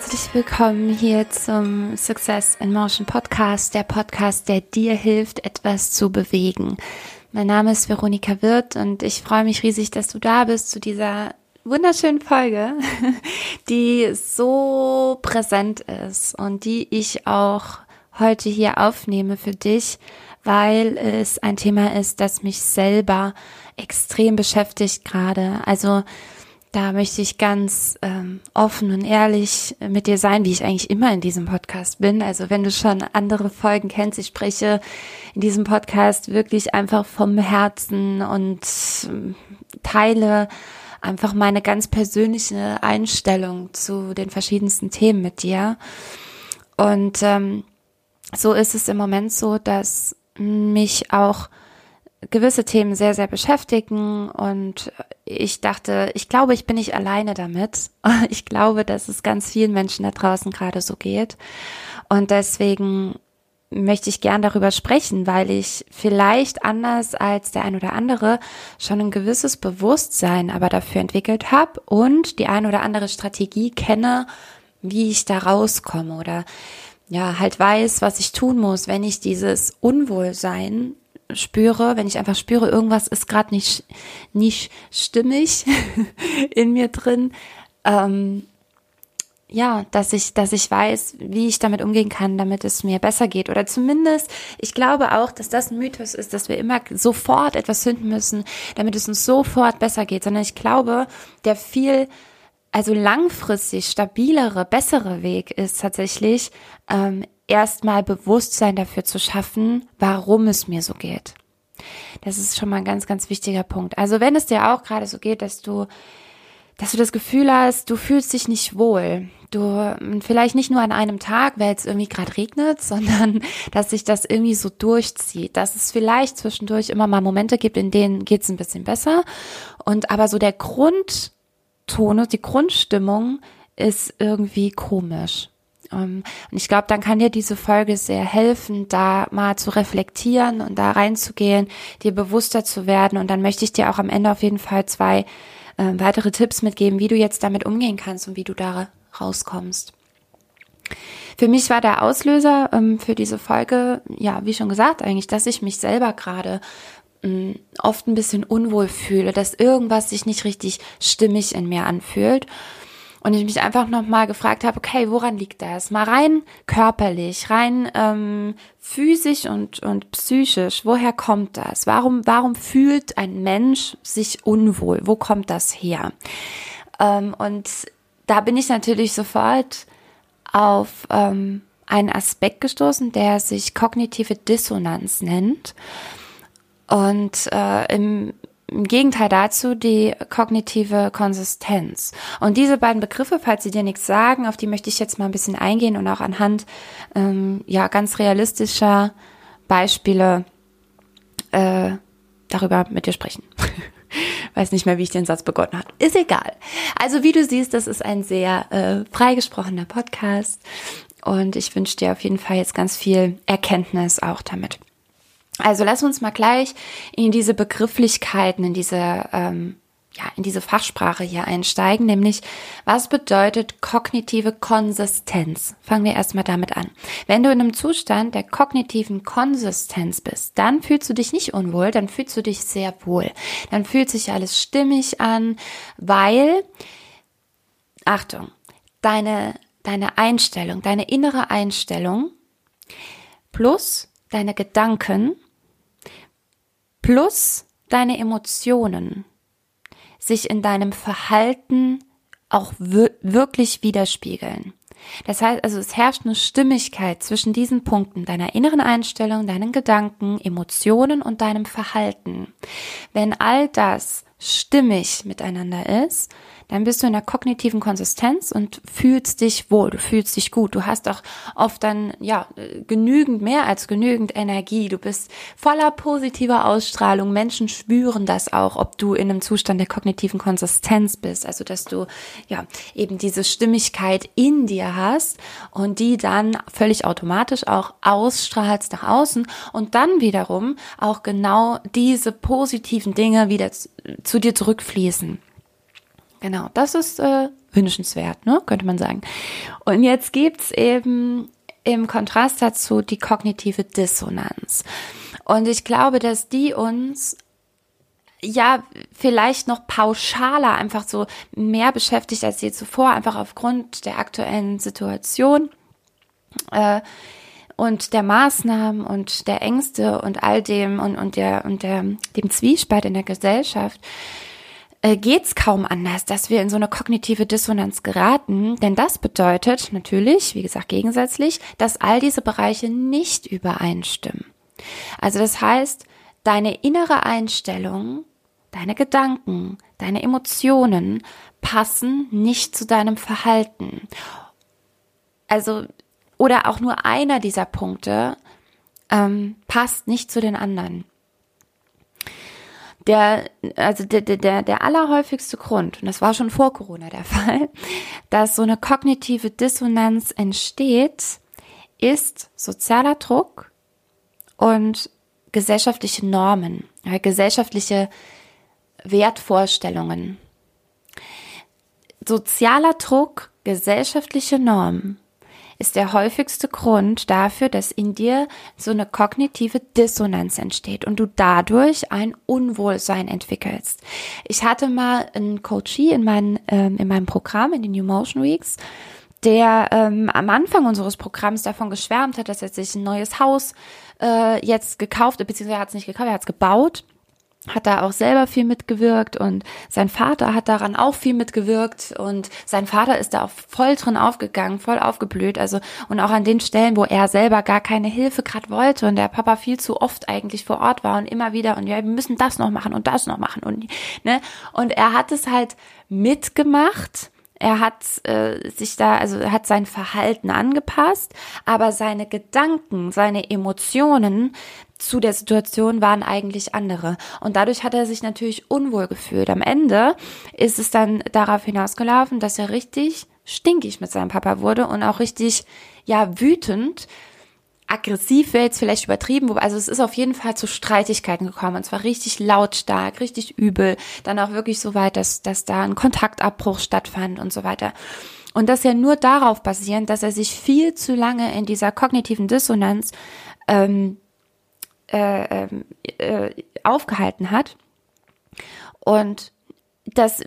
Herzlich willkommen hier zum Success in Motion Podcast, der Podcast, der dir hilft, etwas zu bewegen. Mein Name ist Veronika Wirth und ich freue mich riesig, dass du da bist zu dieser wunderschönen Folge, die so präsent ist und die ich auch heute hier aufnehme für dich, weil es ein Thema ist, das mich selber extrem beschäftigt gerade. Also da möchte ich ganz ähm, offen und ehrlich mit dir sein, wie ich eigentlich immer in diesem Podcast bin. Also wenn du schon andere Folgen kennst, ich spreche in diesem Podcast wirklich einfach vom Herzen und ähm, teile einfach meine ganz persönliche Einstellung zu den verschiedensten Themen mit dir. Und ähm, so ist es im Moment so, dass mich auch gewisse Themen sehr, sehr beschäftigen und ich dachte, ich glaube, ich bin nicht alleine damit. Ich glaube, dass es ganz vielen Menschen da draußen gerade so geht. Und deswegen möchte ich gern darüber sprechen, weil ich vielleicht anders als der ein oder andere schon ein gewisses Bewusstsein aber dafür entwickelt habe und die ein oder andere Strategie kenne, wie ich da rauskomme oder ja, halt weiß, was ich tun muss, wenn ich dieses Unwohlsein spüre, wenn ich einfach spüre, irgendwas ist gerade nicht, nicht stimmig in mir drin, ähm, ja, dass ich, dass ich weiß, wie ich damit umgehen kann, damit es mir besser geht. Oder zumindest, ich glaube auch, dass das ein Mythos ist, dass wir immer sofort etwas finden müssen, damit es uns sofort besser geht, sondern ich glaube, der viel, also langfristig stabilere, bessere Weg ist tatsächlich, ähm, erstmal Bewusstsein dafür zu schaffen, warum es mir so geht. Das ist schon mal ein ganz, ganz wichtiger Punkt. Also wenn es dir auch gerade so geht, dass du, dass du das Gefühl hast, du fühlst dich nicht wohl, du vielleicht nicht nur an einem Tag, weil es irgendwie gerade regnet, sondern dass sich das irgendwie so durchzieht, dass es vielleicht zwischendurch immer mal Momente gibt, in denen geht es ein bisschen besser und aber so der Grundtonus, die Grundstimmung ist irgendwie komisch. Ähm, und ich glaube, dann kann dir diese Folge sehr helfen, da mal zu reflektieren und da reinzugehen, dir bewusster zu werden. Und dann möchte ich dir auch am Ende auf jeden Fall zwei äh, weitere Tipps mitgeben, wie du jetzt damit umgehen kannst und wie du da rauskommst. Für mich war der Auslöser ähm, für diese Folge, ja, wie schon gesagt, eigentlich, dass ich mich selber gerade ähm, oft ein bisschen unwohl fühle, dass irgendwas sich nicht richtig stimmig in mir anfühlt und ich mich einfach nochmal gefragt habe, okay, woran liegt das? Mal rein körperlich, rein ähm, physisch und, und psychisch, woher kommt das? Warum, warum fühlt ein Mensch sich unwohl? Wo kommt das her? Ähm, und da bin ich natürlich sofort auf ähm, einen Aspekt gestoßen, der sich kognitive Dissonanz nennt. Und äh, im im Gegenteil dazu die kognitive Konsistenz. Und diese beiden Begriffe, falls sie dir nichts sagen, auf die möchte ich jetzt mal ein bisschen eingehen und auch anhand ähm, ja ganz realistischer Beispiele äh, darüber mit dir sprechen. Weiß nicht mehr, wie ich den Satz begonnen habe. Ist egal. Also wie du siehst, das ist ein sehr äh, freigesprochener Podcast und ich wünsche dir auf jeden Fall jetzt ganz viel Erkenntnis auch damit. Also lass uns mal gleich in diese Begrifflichkeiten, in diese, ähm, ja, in diese Fachsprache hier einsteigen, nämlich was bedeutet kognitive Konsistenz? Fangen wir erstmal damit an. Wenn du in einem Zustand der kognitiven Konsistenz bist, dann fühlst du dich nicht unwohl, dann fühlst du dich sehr wohl. Dann fühlt sich alles stimmig an, weil, Achtung, deine, deine Einstellung, deine innere Einstellung plus deine Gedanken plus deine Emotionen sich in deinem Verhalten auch wirklich widerspiegeln. Das heißt also, es herrscht eine Stimmigkeit zwischen diesen Punkten, deiner inneren Einstellung, deinen Gedanken, Emotionen und deinem Verhalten. Wenn all das stimmig miteinander ist, dann bist du in der kognitiven Konsistenz und fühlst dich wohl, du fühlst dich gut. Du hast auch oft dann, ja, genügend mehr als genügend Energie. Du bist voller positiver Ausstrahlung. Menschen spüren das auch, ob du in einem Zustand der kognitiven Konsistenz bist. Also, dass du, ja, eben diese Stimmigkeit in dir hast und die dann völlig automatisch auch ausstrahlst nach außen und dann wiederum auch genau diese positiven Dinge wieder zu dir zurückfließen. Genau, das ist äh, wünschenswert, ne? könnte man sagen. Und jetzt gibt's eben im Kontrast dazu die kognitive Dissonanz. Und ich glaube, dass die uns ja vielleicht noch pauschaler einfach so mehr beschäftigt als je zuvor, einfach aufgrund der aktuellen Situation äh, und der Maßnahmen und der Ängste und all dem und, und der und der dem Zwiespalt in der Gesellschaft äh, geht's kaum anders, dass wir in so eine kognitive Dissonanz geraten, denn das bedeutet natürlich, wie gesagt, gegensätzlich, dass all diese Bereiche nicht übereinstimmen. Also das heißt, deine innere Einstellung, deine Gedanken, deine Emotionen passen nicht zu deinem Verhalten. Also, oder auch nur einer dieser Punkte ähm, passt nicht zu den anderen. Der, also der, der, der allerhäufigste Grund, und das war schon vor Corona der Fall, dass so eine kognitive Dissonanz entsteht, ist sozialer Druck und gesellschaftliche Normen, gesellschaftliche Wertvorstellungen. Sozialer Druck, gesellschaftliche Normen ist der häufigste Grund dafür, dass in dir so eine kognitive Dissonanz entsteht und du dadurch ein Unwohlsein entwickelst. Ich hatte mal einen Coachie in, mein, ähm, in meinem Programm, in den New Motion Weeks, der ähm, am Anfang unseres Programms davon geschwärmt hat, dass er sich ein neues Haus äh, jetzt gekauft, beziehungsweise er hat es nicht gekauft, er hat es gebaut hat da auch selber viel mitgewirkt und sein Vater hat daran auch viel mitgewirkt und sein Vater ist da auch voll drin aufgegangen, voll aufgeblüht, also und auch an den Stellen, wo er selber gar keine Hilfe gerade wollte und der Papa viel zu oft eigentlich vor Ort war und immer wieder und ja, wir müssen das noch machen und das noch machen und ne? Und er hat es halt mitgemacht er hat äh, sich da, also er hat sein Verhalten angepasst, aber seine Gedanken, seine Emotionen zu der Situation waren eigentlich andere. Und dadurch hat er sich natürlich unwohl gefühlt. Am Ende ist es dann darauf hinausgelaufen, dass er richtig stinkig mit seinem Papa wurde und auch richtig, ja, wütend, aggressiv wäre jetzt vielleicht übertrieben, also es ist auf jeden Fall zu Streitigkeiten gekommen und zwar richtig lautstark, richtig übel, dann auch wirklich so weit, dass, dass da ein Kontaktabbruch stattfand und so weiter. Und das ja nur darauf basierend, dass er sich viel zu lange in dieser kognitiven Dissonanz ähm, äh, ähm, äh, aufgehalten hat. Und das,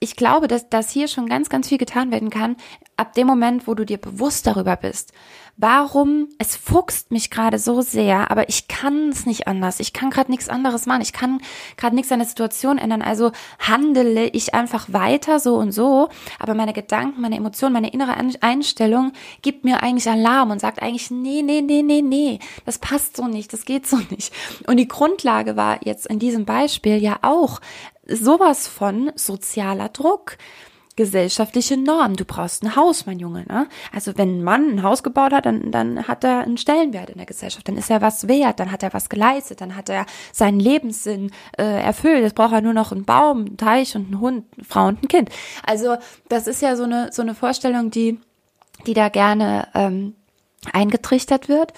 ich glaube, dass, dass hier schon ganz, ganz viel getan werden kann, ab dem Moment, wo du dir bewusst darüber bist, warum es fuchst mich gerade so sehr, aber ich kann es nicht anders. Ich kann gerade nichts anderes machen. Ich kann gerade nichts an der Situation ändern. Also handele ich einfach weiter so und so. Aber meine Gedanken, meine Emotionen, meine innere Einstellung gibt mir eigentlich Alarm und sagt eigentlich, nee, nee, nee, nee, nee, das passt so nicht, das geht so nicht. Und die Grundlage war jetzt in diesem Beispiel ja auch sowas von sozialer Druck gesellschaftliche Norm. Du brauchst ein Haus, mein Junge. Ne? Also wenn ein Mann ein Haus gebaut hat, dann, dann hat er einen Stellenwert in der Gesellschaft. Dann ist er was wert, dann hat er was geleistet, dann hat er seinen Lebenssinn äh, erfüllt. Jetzt braucht er nur noch einen Baum, einen Teich und einen Hund, eine Frau und ein Kind. Also das ist ja so eine, so eine Vorstellung, die, die da gerne ähm, eingetrichtert wird.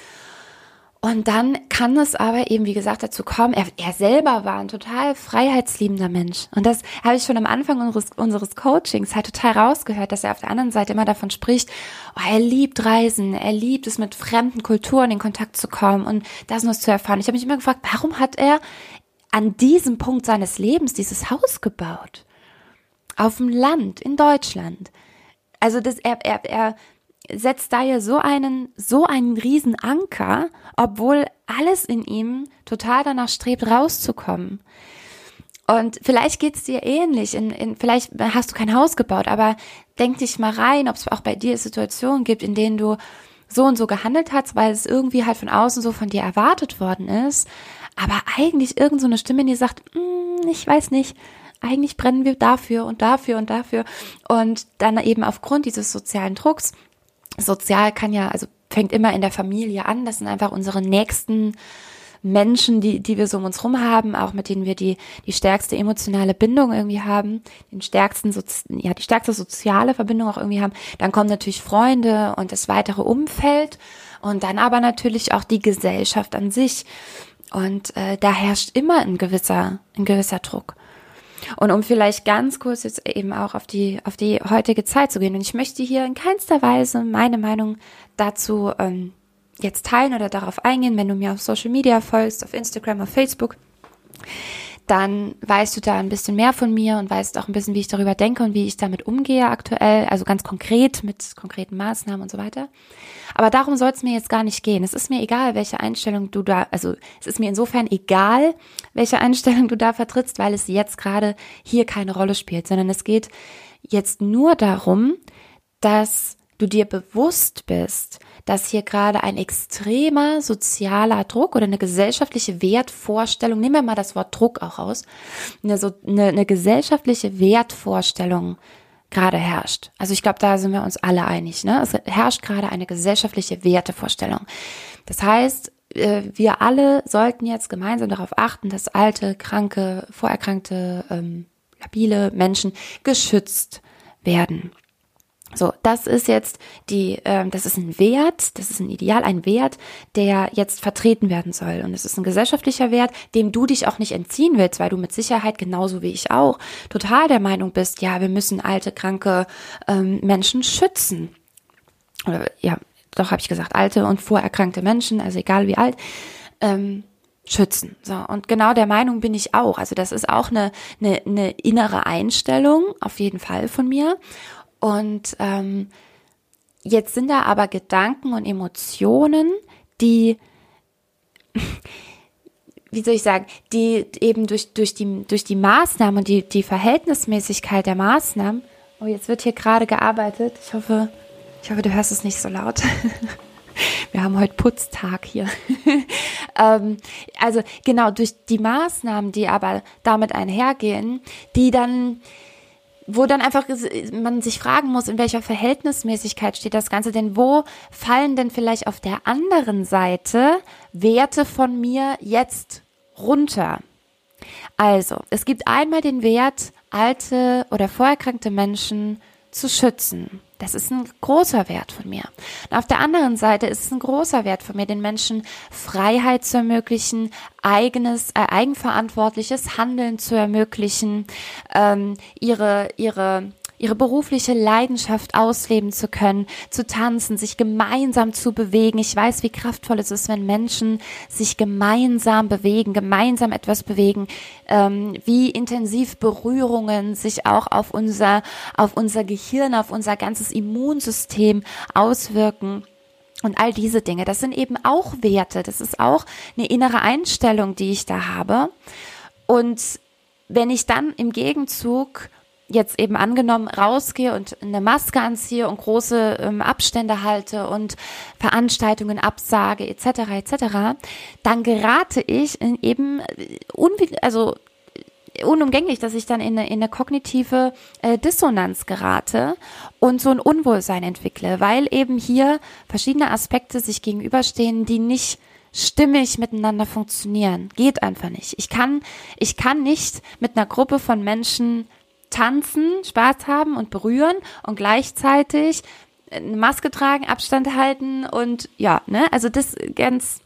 Und dann kann es aber eben, wie gesagt, dazu kommen, er, er selber war ein total freiheitsliebender Mensch. Und das habe ich schon am Anfang unseres, unseres Coachings halt total rausgehört, dass er auf der anderen Seite immer davon spricht, oh, er liebt Reisen, er liebt es, mit fremden Kulturen in Kontakt zu kommen und das und das zu erfahren. Ich habe mich immer gefragt, warum hat er an diesem Punkt seines Lebens dieses Haus gebaut? Auf dem Land, in Deutschland. Also das, er, er, er setzt da ja so einen, so einen riesen Anker, obwohl alles in ihm total danach strebt, rauszukommen. Und vielleicht geht's dir ähnlich. In, in, vielleicht hast du kein Haus gebaut, aber denk dich mal rein, ob es auch bei dir Situationen gibt, in denen du so und so gehandelt hast, weil es irgendwie halt von außen so von dir erwartet worden ist. Aber eigentlich irgend so eine Stimme, die sagt, mm, ich weiß nicht, eigentlich brennen wir dafür und dafür und dafür. Und dann eben aufgrund dieses sozialen Drucks sozial kann ja, also fängt immer in der Familie an. Das sind einfach unsere nächsten Menschen, die, die wir so um uns rum haben, auch mit denen wir die, die stärkste emotionale Bindung irgendwie haben, den stärksten, ja, die stärkste soziale Verbindung auch irgendwie haben. Dann kommen natürlich Freunde und das weitere Umfeld und dann aber natürlich auch die Gesellschaft an sich. Und äh, da herrscht immer ein gewisser, ein gewisser Druck. Und um vielleicht ganz kurz jetzt eben auch auf die, auf die heutige Zeit zu gehen. Und ich möchte hier in keinster Weise meine Meinung dazu ähm, jetzt teilen oder darauf eingehen, wenn du mir auf Social Media folgst, auf Instagram, auf Facebook dann weißt du da ein bisschen mehr von mir und weißt auch ein bisschen, wie ich darüber denke und wie ich damit umgehe aktuell, also ganz konkret mit konkreten Maßnahmen und so weiter. Aber darum soll es mir jetzt gar nicht gehen. Es ist mir egal, welche Einstellung du da, also es ist mir insofern egal, welche Einstellung du da vertrittst, weil es jetzt gerade hier keine Rolle spielt, sondern es geht jetzt nur darum, dass du dir bewusst bist, dass hier gerade ein extremer sozialer Druck oder eine gesellschaftliche Wertvorstellung, nehmen wir mal das Wort Druck auch raus, eine, so, eine, eine gesellschaftliche Wertvorstellung gerade herrscht. Also ich glaube, da sind wir uns alle einig. Ne? Es herrscht gerade eine gesellschaftliche Wertevorstellung. Das heißt, äh, wir alle sollten jetzt gemeinsam darauf achten, dass alte, kranke, vorerkrankte, ähm, labile Menschen geschützt werden. So, das ist jetzt die, äh, das ist ein Wert, das ist ein Ideal, ein Wert, der jetzt vertreten werden soll. Und es ist ein gesellschaftlicher Wert, dem du dich auch nicht entziehen willst, weil du mit Sicherheit genauso wie ich auch total der Meinung bist, ja, wir müssen alte, kranke ähm, Menschen schützen. Oder ja, doch habe ich gesagt, alte und vorerkrankte Menschen, also egal wie alt. Ähm, schützen. So, und genau der Meinung bin ich auch. Also das ist auch eine, eine, eine innere Einstellung, auf jeden Fall von mir. Und ähm, jetzt sind da aber Gedanken und Emotionen, die, wie soll ich sagen, die eben durch, durch, die, durch die Maßnahmen und die, die Verhältnismäßigkeit der Maßnahmen, oh, jetzt wird hier gerade gearbeitet. Ich hoffe, ich hoffe, du hörst es nicht so laut. Wir haben heute Putztag hier. ähm, also genau, durch die Maßnahmen, die aber damit einhergehen, die dann wo dann einfach man sich fragen muss, in welcher Verhältnismäßigkeit steht das Ganze, denn wo fallen denn vielleicht auf der anderen Seite Werte von mir jetzt runter? Also, es gibt einmal den Wert, alte oder vorerkrankte Menschen zu schützen. Das ist ein großer Wert von mir. Und auf der anderen Seite ist es ein großer Wert von mir, den Menschen Freiheit zu ermöglichen, eigenes, äh, eigenverantwortliches Handeln zu ermöglichen, ähm, ihre, ihre ihre berufliche Leidenschaft ausleben zu können, zu tanzen, sich gemeinsam zu bewegen. Ich weiß, wie kraftvoll es ist, wenn Menschen sich gemeinsam bewegen, gemeinsam etwas bewegen, ähm, wie intensiv Berührungen sich auch auf unser, auf unser Gehirn, auf unser ganzes Immunsystem auswirken. Und all diese Dinge, das sind eben auch Werte, das ist auch eine innere Einstellung, die ich da habe. Und wenn ich dann im Gegenzug jetzt eben angenommen rausgehe und eine Maske anziehe und große ähm, Abstände halte und Veranstaltungen absage etc. etc., dann gerate ich in eben äh, also unumgänglich, dass ich dann in eine, in eine kognitive äh, Dissonanz gerate und so ein Unwohlsein entwickle, weil eben hier verschiedene Aspekte sich gegenüberstehen, die nicht stimmig miteinander funktionieren. Geht einfach nicht. Ich kann, ich kann nicht mit einer Gruppe von Menschen tanzen, Spaß haben und berühren und gleichzeitig eine Maske tragen, Abstand halten und ja, ne, also das ganz,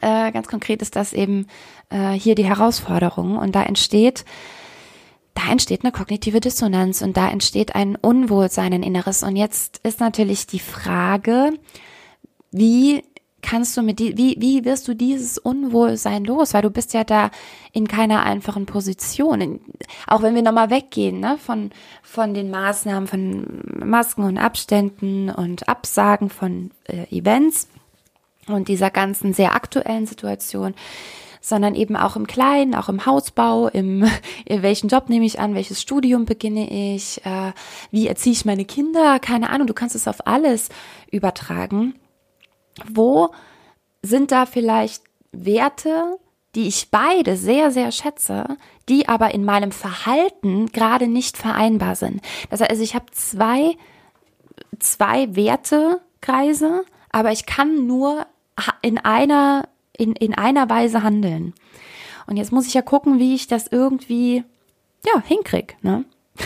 äh, ganz konkret ist das eben äh, hier die Herausforderung und da entsteht, da entsteht eine kognitive Dissonanz und da entsteht ein Unwohlsein, ein Inneres. Und jetzt ist natürlich die Frage, wie kannst du mit die, wie, wie wirst du dieses Unwohlsein los? Weil du bist ja da in keiner einfachen Position. Auch wenn wir nochmal weggehen, ne, von, von den Maßnahmen, von Masken und Abständen und Absagen von äh, Events und dieser ganzen sehr aktuellen Situation, sondern eben auch im Kleinen, auch im Hausbau, im, in welchen Job nehme ich an, welches Studium beginne ich, äh, wie erziehe ich meine Kinder, keine Ahnung, du kannst es auf alles übertragen wo sind da vielleicht Werte, die ich beide sehr, sehr schätze, die aber in meinem Verhalten gerade nicht vereinbar sind. Das heißt, also ich habe zwei, zwei Wertekreise, aber ich kann nur in einer, in, in einer Weise handeln. Und jetzt muss ich ja gucken, wie ich das irgendwie, ja, hinkrieg, ne?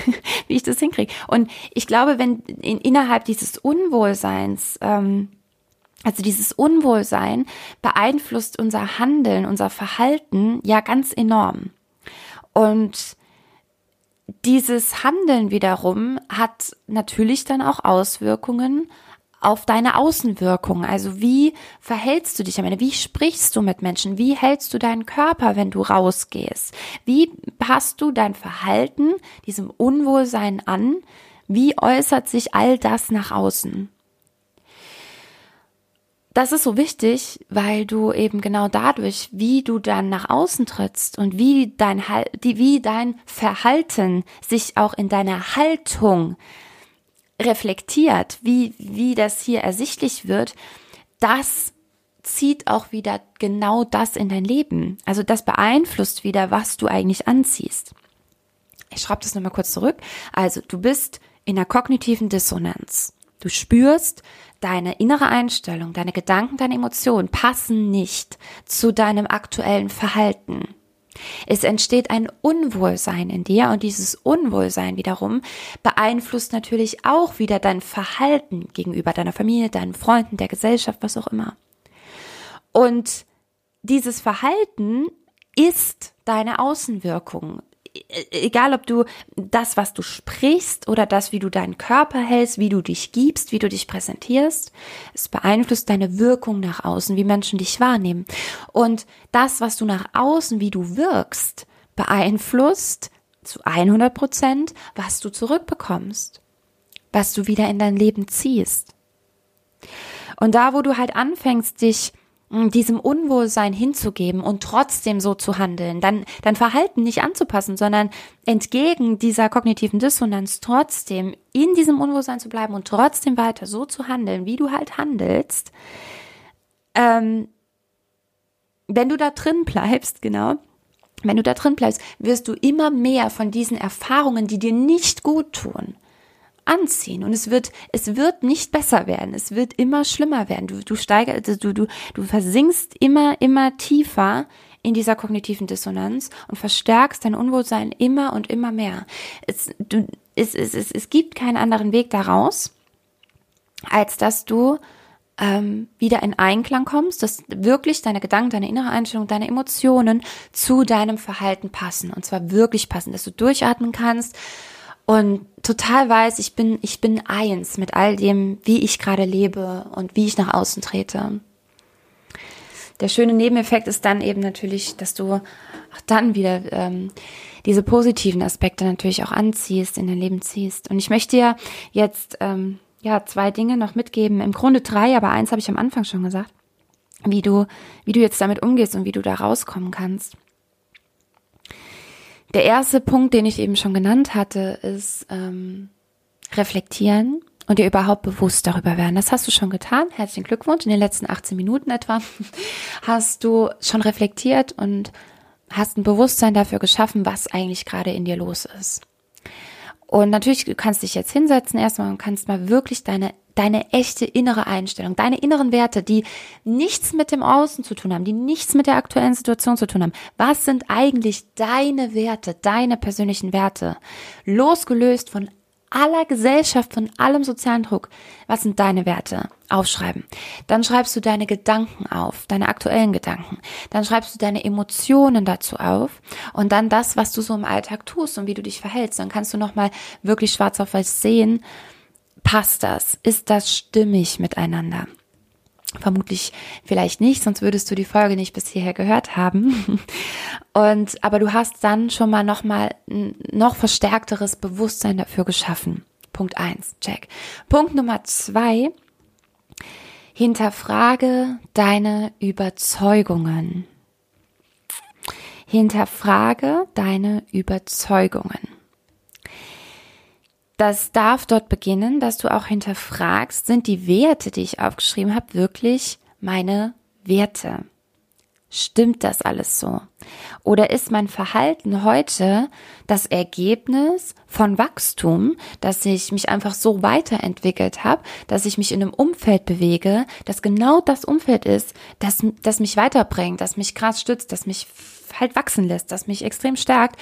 wie ich das hinkrieg. Und ich glaube, wenn in, innerhalb dieses Unwohlseins, ähm, also dieses Unwohlsein beeinflusst unser Handeln, unser Verhalten ja ganz enorm. Und dieses Handeln wiederum hat natürlich dann auch Auswirkungen auf deine Außenwirkung. Also wie verhältst du dich am Ende? Wie sprichst du mit Menschen? Wie hältst du deinen Körper, wenn du rausgehst? Wie passt du dein Verhalten diesem Unwohlsein an? Wie äußert sich all das nach außen? Das ist so wichtig, weil du eben genau dadurch, wie du dann nach außen trittst und wie dein, wie dein Verhalten sich auch in deiner Haltung reflektiert, wie, wie das hier ersichtlich wird, das zieht auch wieder genau das in dein Leben. Also das beeinflusst wieder, was du eigentlich anziehst. Ich schreibe das nochmal kurz zurück. Also du bist in der kognitiven Dissonanz. Du spürst, deine innere Einstellung, deine Gedanken, deine Emotionen passen nicht zu deinem aktuellen Verhalten. Es entsteht ein Unwohlsein in dir und dieses Unwohlsein wiederum beeinflusst natürlich auch wieder dein Verhalten gegenüber deiner Familie, deinen Freunden, der Gesellschaft, was auch immer. Und dieses Verhalten ist deine Außenwirkung. E-, egal ob du das, was du sprichst oder das, wie du deinen Körper hältst, wie du dich gibst, wie du dich präsentierst, es beeinflusst deine Wirkung nach außen, wie Menschen dich wahrnehmen. Und das, was du nach außen, wie du wirkst, beeinflusst zu 100 Prozent, was du zurückbekommst, was du wieder in dein Leben ziehst. Und da, wo du halt anfängst, dich diesem Unwohlsein hinzugeben und trotzdem so zu handeln, dann dein Verhalten nicht anzupassen, sondern entgegen dieser kognitiven Dissonanz trotzdem in diesem Unwohlsein zu bleiben und trotzdem weiter so zu handeln, wie du halt handelst. Ähm, wenn du da drin bleibst, genau, wenn du da drin bleibst, wirst du immer mehr von diesen Erfahrungen, die dir nicht gut tun, anziehen. Und es wird es wird nicht besser werden. Es wird immer schlimmer werden. Du du steigerst du du du versinkst immer immer tiefer in dieser kognitiven Dissonanz und verstärkst dein Unwohlsein immer und immer mehr. Es du es es es, es gibt keinen anderen Weg daraus als dass du ähm, wieder in Einklang kommst, dass wirklich deine Gedanken, deine innere Einstellung, deine Emotionen zu deinem Verhalten passen. Und zwar wirklich passen, dass du durchatmen kannst und total weiß, ich bin, ich bin eins mit all dem, wie ich gerade lebe und wie ich nach außen trete. Der schöne Nebeneffekt ist dann eben natürlich, dass du auch dann wieder ähm, diese positiven Aspekte natürlich auch anziehst, in dein Leben ziehst. Und ich möchte dir jetzt ähm, ja zwei Dinge noch mitgeben. Im Grunde drei, aber eins habe ich am Anfang schon gesagt, wie du, wie du jetzt damit umgehst und wie du da rauskommen kannst. Der erste Punkt, den ich eben schon genannt hatte, ist ähm, reflektieren und dir überhaupt bewusst darüber werden. Das hast du schon getan. Herzlichen Glückwunsch. In den letzten 18 Minuten etwa hast du schon reflektiert und hast ein Bewusstsein dafür geschaffen, was eigentlich gerade in dir los ist. Und natürlich, du kannst dich jetzt hinsetzen erstmal und kannst mal wirklich deine deine echte innere Einstellung, deine inneren Werte, die nichts mit dem Außen zu tun haben, die nichts mit der aktuellen Situation zu tun haben. Was sind eigentlich deine Werte, deine persönlichen Werte? Losgelöst von aller Gesellschaft, von allem sozialen Druck. Was sind deine Werte? Aufschreiben. Dann schreibst du deine Gedanken auf, deine aktuellen Gedanken. Dann schreibst du deine Emotionen dazu auf und dann das, was du so im Alltag tust und wie du dich verhältst. Dann kannst du nochmal wirklich schwarz auf weiß sehen, Passt das? Ist das stimmig miteinander? Vermutlich vielleicht nicht, sonst würdest du die Folge nicht bis hierher gehört haben. Und, aber du hast dann schon mal noch mal ein noch verstärkteres Bewusstsein dafür geschaffen. Punkt eins, check. Punkt Nummer zwei, hinterfrage deine Überzeugungen. Hinterfrage deine Überzeugungen. Das darf dort beginnen, dass du auch hinterfragst, sind die Werte, die ich aufgeschrieben habe, wirklich meine Werte? Stimmt das alles so? Oder ist mein Verhalten heute das Ergebnis von Wachstum, dass ich mich einfach so weiterentwickelt habe, dass ich mich in einem Umfeld bewege, das genau das Umfeld ist, das, das mich weiterbringt, das mich krass stützt, das mich halt wachsen lässt, das mich extrem stärkt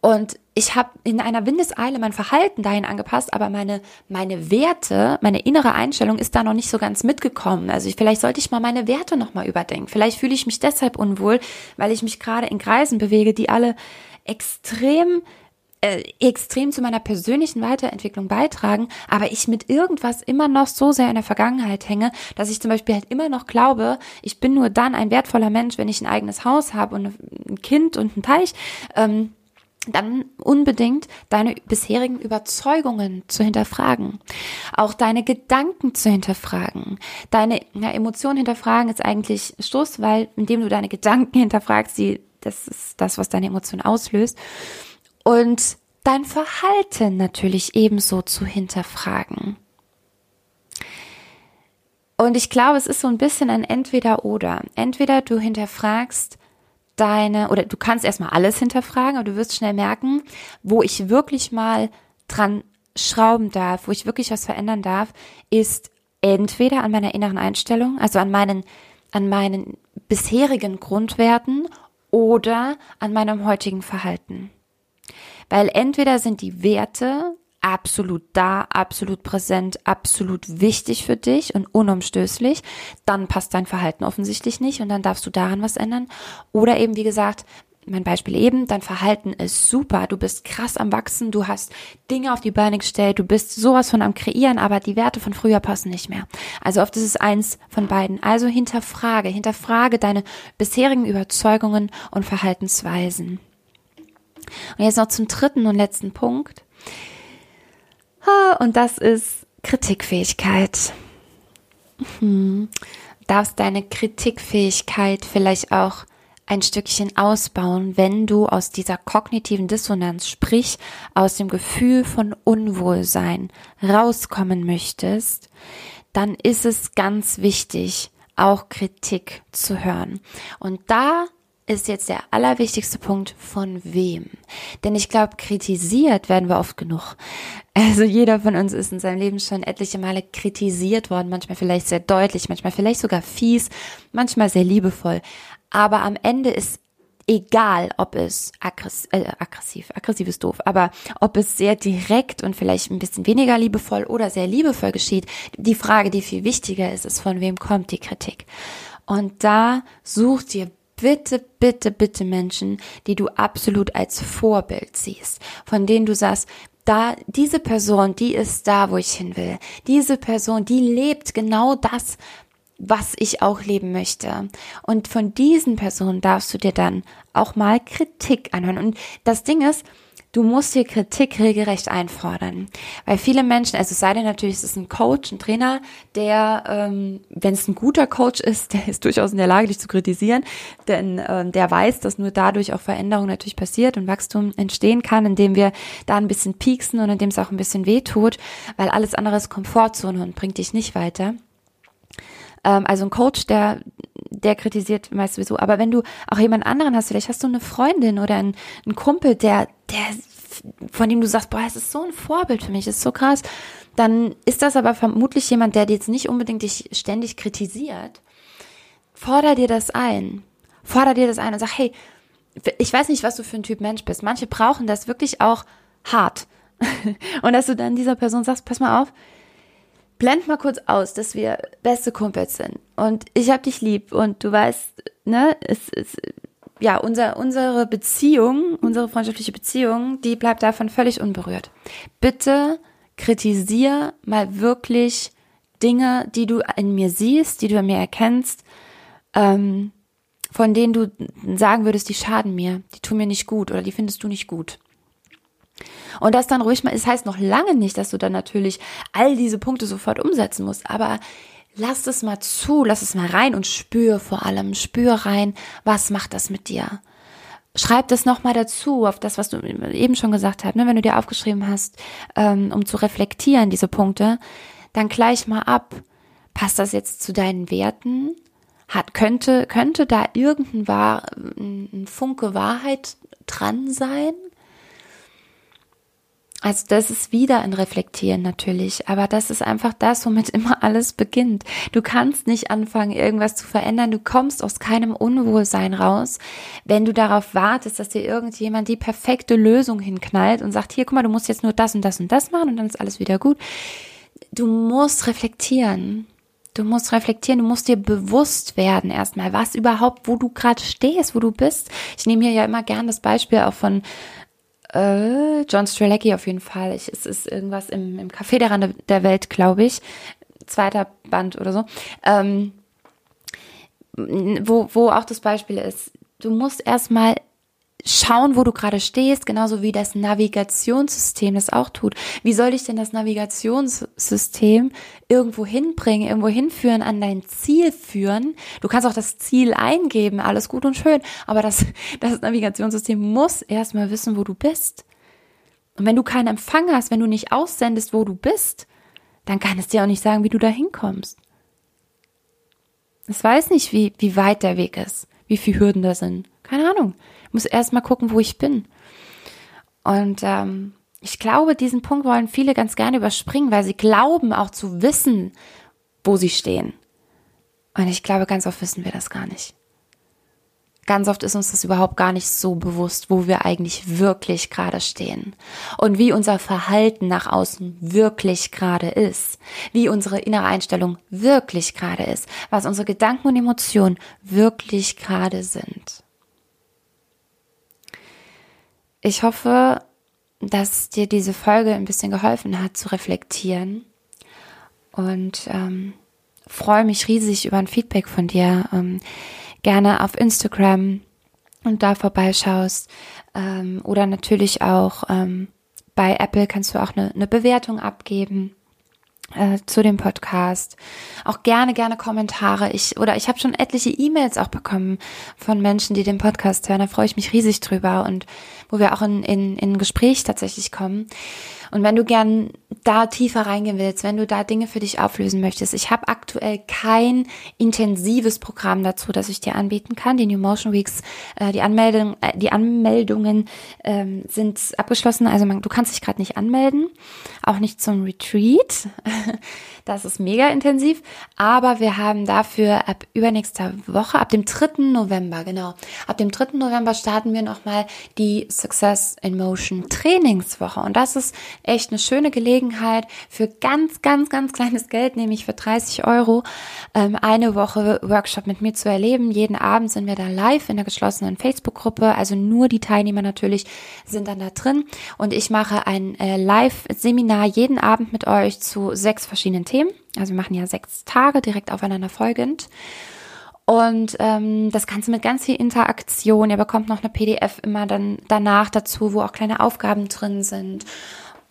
und ich habe in einer Windeseile mein Verhalten dahin angepasst, aber meine, meine Werte, meine innere Einstellung ist da noch nicht so ganz mitgekommen. Also ich, vielleicht sollte ich mal meine Werte nochmal überdenken. Vielleicht fühle ich mich deshalb unwohl, weil ich mich gerade in Kreisen bewege, die alle extrem äh, extrem zu meiner persönlichen Weiterentwicklung beitragen, aber ich mit irgendwas immer noch so sehr in der Vergangenheit hänge, dass ich zum Beispiel halt immer noch glaube, ich bin nur dann ein wertvoller Mensch, wenn ich ein eigenes Haus habe und ein Kind und einen Teich. Ähm, dann unbedingt deine bisherigen Überzeugungen zu hinterfragen, auch deine Gedanken zu hinterfragen, deine ja, Emotionen hinterfragen ist eigentlich Stoß, weil indem du deine Gedanken hinterfragst, die, das ist das, was deine Emotionen auslöst und dein Verhalten natürlich ebenso zu hinterfragen. Und ich glaube, es ist so ein bisschen ein Entweder-Oder. Entweder du hinterfragst deine, oder du kannst erstmal alles hinterfragen, aber du wirst schnell merken, wo ich wirklich mal dran schrauben darf, wo ich wirklich was verändern darf, ist entweder an meiner inneren Einstellung, also an meinen, an meinen bisherigen Grundwerten oder an meinem heutigen Verhalten. Weil entweder sind die Werte absolut da, absolut präsent, absolut wichtig für dich und unumstößlich, dann passt dein Verhalten offensichtlich nicht und dann darfst du daran was ändern. Oder eben, wie gesagt, mein Beispiel eben, dein Verhalten ist super, du bist krass am Wachsen, du hast Dinge auf die Beine gestellt, du bist sowas von am Kreieren, aber die Werte von früher passen nicht mehr. Also oft ist es eins von beiden. Also hinterfrage, hinterfrage deine bisherigen Überzeugungen und Verhaltensweisen. Und jetzt noch zum dritten und letzten Punkt. Und das ist Kritikfähigkeit. Hm. Darfst deine Kritikfähigkeit vielleicht auch ein Stückchen ausbauen, wenn du aus dieser kognitiven Dissonanz, sprich aus dem Gefühl von Unwohlsein rauskommen möchtest, dann ist es ganz wichtig, auch Kritik zu hören. Und da ist jetzt der allerwichtigste Punkt von wem. Denn ich glaube, kritisiert werden wir oft genug. Also jeder von uns ist in seinem Leben schon etliche Male kritisiert worden, manchmal vielleicht sehr deutlich, manchmal vielleicht sogar fies, manchmal sehr liebevoll. Aber am Ende ist egal, ob es aggressiv, äh, aggressiv, aggressiv ist doof, aber ob es sehr direkt und vielleicht ein bisschen weniger liebevoll oder sehr liebevoll geschieht, die Frage, die viel wichtiger ist, ist, von wem kommt die Kritik? Und da such dir bitte, bitte, bitte Menschen, die du absolut als Vorbild siehst, von denen du sagst, da, diese Person, die ist da, wo ich hin will. Diese Person, die lebt genau das, was ich auch leben möchte. Und von diesen Personen darfst du dir dann auch mal Kritik anhören. Und das Ding ist, Du musst dir Kritik regelrecht einfordern. Weil viele Menschen, also es sei denn natürlich, es ist ein Coach, ein Trainer, der, ähm, wenn es ein guter Coach ist, der ist durchaus in der Lage, dich zu kritisieren, denn ähm, der weiß, dass nur dadurch auch Veränderung natürlich passiert und Wachstum entstehen kann, indem wir da ein bisschen pieksen und indem es auch ein bisschen weh tut, weil alles andere ist Komfortzone und bringt dich nicht weiter ähm, also ein Coach, der, der kritisiert meist sowieso. Aber wenn du auch jemand anderen hast, vielleicht hast du eine Freundin oder einen, einen Kumpel, der, der, von dem du sagst, boah, es ist so ein Vorbild für mich, ist so krass, dann ist das aber vermutlich jemand, der dir jetzt nicht unbedingt dich ständig kritisiert. Forder dir das ein. Forder dir das ein und sag, hey, ich weiß nicht, was du für ein Typ Mensch bist. Manche brauchen das wirklich auch hart. und dass du dann dieser Person sagst, pass mal auf, blend mal kurz aus, dass wir beste Kumpels sind und ich hab dich lieb und du weißt, ne, es ist ja unser unsere Beziehung, unsere freundschaftliche Beziehung, die bleibt davon völlig unberührt. Bitte kritisier mal wirklich Dinge, die du in mir siehst, die du an mir erkennst, ähm, von denen du sagen würdest, die schaden mir, die tun mir nicht gut oder die findest du nicht gut. Und das dann ruhig mal, es das heißt noch lange nicht, dass du dann natürlich all diese Punkte sofort umsetzen musst, aber lass es mal zu, lass es mal rein und spür vor allem, spür rein, was macht das mit dir? Schreib das nochmal dazu, auf das, was du eben schon gesagt hast, ne? wenn du dir aufgeschrieben hast, ähm, um zu reflektieren, diese Punkte, dann gleich mal ab, passt das jetzt zu deinen Werten? Hat, könnte, könnte da irgendein Wahr, Funke Wahrheit dran sein? Also das ist wieder ein Reflektieren natürlich, aber das ist einfach das, womit immer alles beginnt. Du kannst nicht anfangen, irgendwas zu verändern. Du kommst aus keinem Unwohlsein raus, wenn du darauf wartest, dass dir irgendjemand die perfekte Lösung hinknallt und sagt, hier, guck mal, du musst jetzt nur das und das und das machen und dann ist alles wieder gut. Du musst reflektieren. Du musst reflektieren, du musst dir bewusst werden erstmal, was überhaupt, wo du gerade stehst, wo du bist. Ich nehme hier ja immer gern das Beispiel auch von Äh, John Strelecki auf jeden Fall. Ich, es ist irgendwas im, im Café der Rande der Welt, glaube ich. Zweiter Band oder so. Ähm, wo, wo auch das Beispiel ist, du musst erstmal schauen, wo du gerade stehst, genauso wie das Navigationssystem das auch tut. Wie soll dich denn das Navigationssystem irgendwo hinbringen, irgendwo hinführen, an dein Ziel führen? Du kannst auch das Ziel eingeben, alles gut und schön, aber das, das Navigationssystem muss erstmal wissen, wo du bist. Und wenn du keinen Empfang hast, wenn du nicht aussendest, wo du bist, dann kann es dir auch nicht sagen, wie du da hinkommst. Es weiß nicht, wie, wie weit der Weg ist, wie viele Hürden da sind. Keine Ahnung. Muss erst mal gucken, wo ich bin. Und ähm, ich glaube, diesen Punkt wollen viele ganz gerne überspringen, weil sie glauben auch zu wissen, wo sie stehen. Und ich glaube, ganz oft wissen wir das gar nicht. Ganz oft ist uns das überhaupt gar nicht so bewusst, wo wir eigentlich wirklich gerade stehen und wie unser Verhalten nach außen wirklich gerade ist, wie unsere innere Einstellung wirklich gerade ist, was unsere Gedanken und Emotionen wirklich gerade sind. Ich hoffe, dass dir diese Folge ein bisschen geholfen hat zu reflektieren und ähm, freue mich riesig über ein Feedback von dir. Ähm, gerne auf Instagram und da vorbeischaust. Ähm, oder natürlich auch ähm, bei Apple kannst du auch eine, eine Bewertung abgeben äh, zu dem Podcast. Auch gerne, gerne Kommentare. Ich oder ich habe schon etliche E-Mails auch bekommen von Menschen, die den Podcast hören. Da freue ich mich riesig drüber und wo wir auch in, in, in Gespräch tatsächlich kommen. Und wenn du gern da tiefer reingehen willst, wenn du da Dinge für dich auflösen möchtest, ich habe aktuell kein intensives Programm dazu, das ich dir anbieten kann. Die New Motion Weeks, äh, die Anmeldung, äh, die Anmeldungen ähm, sind abgeschlossen. Also man, du kannst dich gerade nicht anmelden, auch nicht zum Retreat. Das ist mega intensiv, aber wir haben dafür ab übernächster Woche, ab dem 3. November, genau, ab dem 3. November starten wir nochmal die Success in Motion Trainingswoche. Und das ist echt eine schöne Gelegenheit für ganz, ganz, ganz kleines Geld, nämlich für 30 Euro, ähm, eine Woche Workshop mit mir zu erleben. Jeden Abend sind wir da live in der geschlossenen Facebook-Gruppe, also nur die Teilnehmer natürlich sind dann da drin. Und ich mache ein äh, Live-Seminar jeden Abend mit euch zu sechs verschiedenen Themen. Also wir machen ja sechs Tage direkt aufeinander folgend. Und ähm, das Ganze mit ganz viel Interaktion. Ihr bekommt noch eine PDF immer dann danach dazu, wo auch kleine Aufgaben drin sind.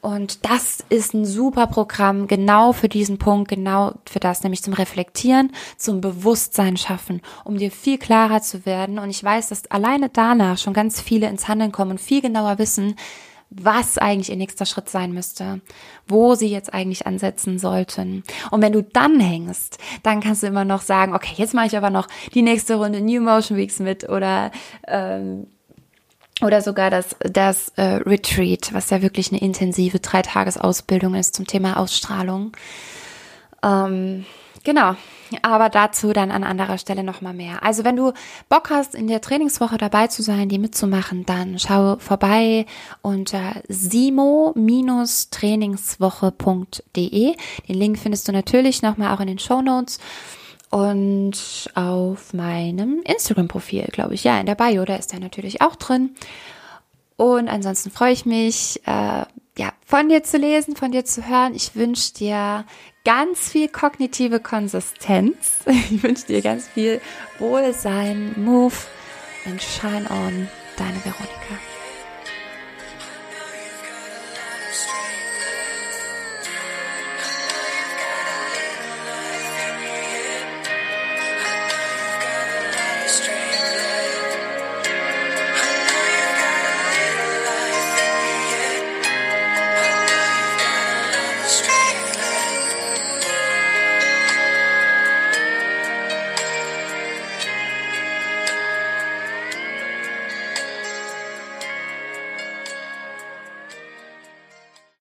Und das ist ein super Programm genau für diesen Punkt, genau für das, nämlich zum Reflektieren, zum Bewusstsein schaffen, um dir viel klarer zu werden. Und ich weiß, dass alleine danach schon ganz viele ins Handeln kommen und viel genauer wissen, was eigentlich ihr nächster Schritt sein müsste, wo sie jetzt eigentlich ansetzen sollten. Und wenn du dann hängst, dann kannst du immer noch sagen, okay, jetzt mache ich aber noch die nächste Runde New Motion Weeks mit oder ähm, oder sogar das, das äh, Retreat, was ja wirklich eine intensive Dreitagesausbildung ist zum Thema Ausstrahlung. Ähm, Genau, aber dazu dann an anderer Stelle nochmal mehr. Also wenn du Bock hast, in der Trainingswoche dabei zu sein, die mitzumachen, dann schau vorbei unter simo-trainingswoche.de. Den Link findest du natürlich nochmal auch in den Show Notes und auf meinem Instagram-Profil, glaube ich. Ja, in der Bio, da ist er natürlich auch drin. Und ansonsten freue ich mich, äh, ja, von dir zu lesen, von dir zu hören. Ich wünsche dir ganz viel kognitive Konsistenz. Ich wünsche dir ganz viel Wohlsein, Move and Shine On. Deine Veronika.